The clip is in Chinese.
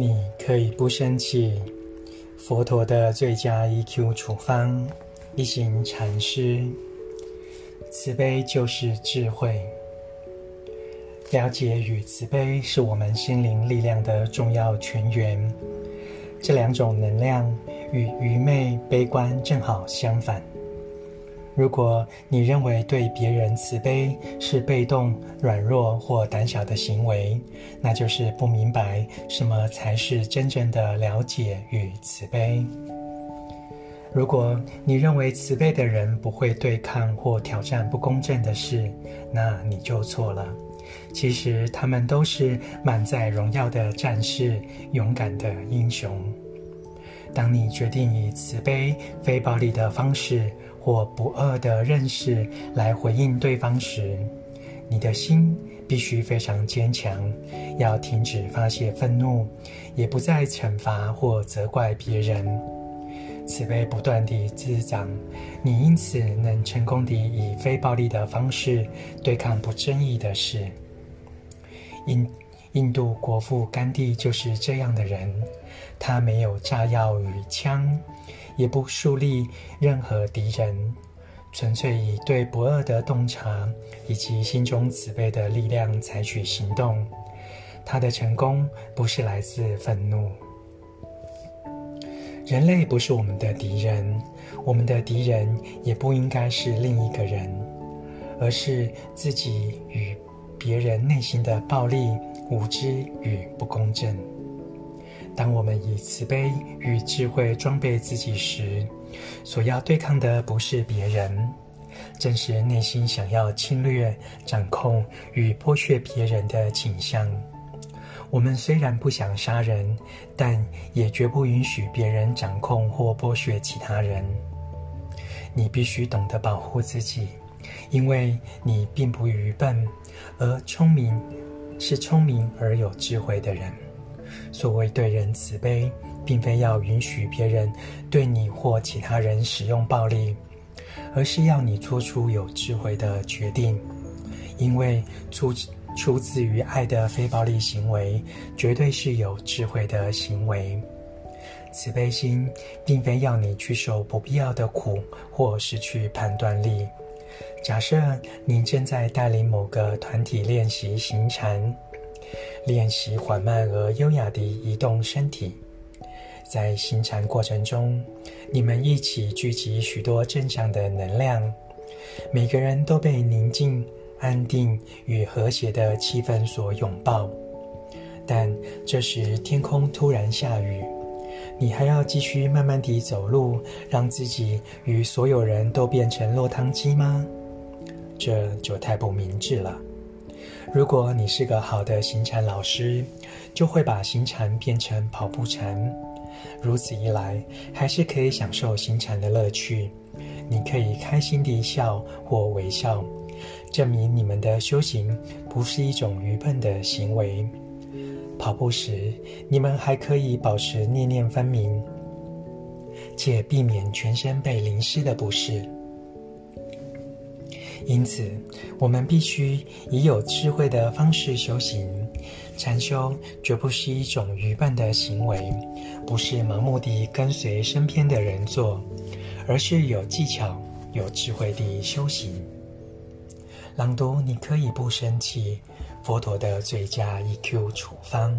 你可以不生气。佛陀的最佳 EQ 处方，一行禅师。慈悲就是智慧。了解与慈悲是我们心灵力量的重要泉源。这两种能量与愚昧、悲观正好相反。如果你认为对别人慈悲是被动、软弱或胆小的行为，那就是不明白什么才是真正的了解与慈悲。如果你认为慈悲的人不会对抗或挑战不公正的事，那你就错了。其实他们都是满载荣耀的战士，勇敢的英雄。当你决定以慈悲、非暴力的方式，或不恶的认识来回应对方时，你的心必须非常坚强，要停止发泄愤怒，也不再惩罚或责怪别人。慈悲不断地滋长，你因此能成功地以非暴力的方式对抗不正义的事。因印度国父甘地就是这样的人，他没有炸药与枪。也不树立任何敌人，纯粹以对不二的洞察以及心中慈悲的力量采取行动。他的成功不是来自愤怒。人类不是我们的敌人，我们的敌人也不应该是另一个人，而是自己与别人内心的暴力、无知与不公正。当我们以慈悲与智慧装备自己时，所要对抗的不是别人，正是内心想要侵略、掌控与剥削别人的倾向。我们虽然不想杀人，但也绝不允许别人掌控或剥削其他人。你必须懂得保护自己，因为你并不愚笨，而聪明是聪明而有智慧的人。所谓对人慈悲，并非要允许别人对你或其他人使用暴力，而是要你做出有智慧的决定。因为出出自于爱的非暴力行为，绝对是有智慧的行为。慈悲心并非要你去受不必要的苦或失去判断力。假设您正在带领某个团体练习行禅。练习缓慢而优雅地移动身体，在行禅过程中，你们一起聚集许多正向的能量，每个人都被宁静、安定与和谐的气氛所拥抱。但这时天空突然下雨，你还要继续慢慢地走路，让自己与所有人都变成落汤鸡吗？这就太不明智了。如果你是个好的行禅老师，就会把行禅变成跑步禅。如此一来，还是可以享受行禅的乐趣。你可以开心地笑或微笑，证明你们的修行不是一种愚笨的行为。跑步时，你们还可以保持念念分明，且避免全身被淋湿的不适。因此，我们必须以有智慧的方式修行。禅修绝不是一种愚笨的行为，不是盲目地跟随身边的人做，而是有技巧、有智慧地修行。朗读，你可以不生气。佛陀的最佳 EQ 处方。